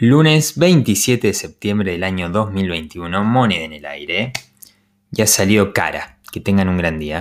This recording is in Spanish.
Lunes 27 de septiembre del año 2021, moneda en el aire. Ya salió cara. Que tengan un gran día.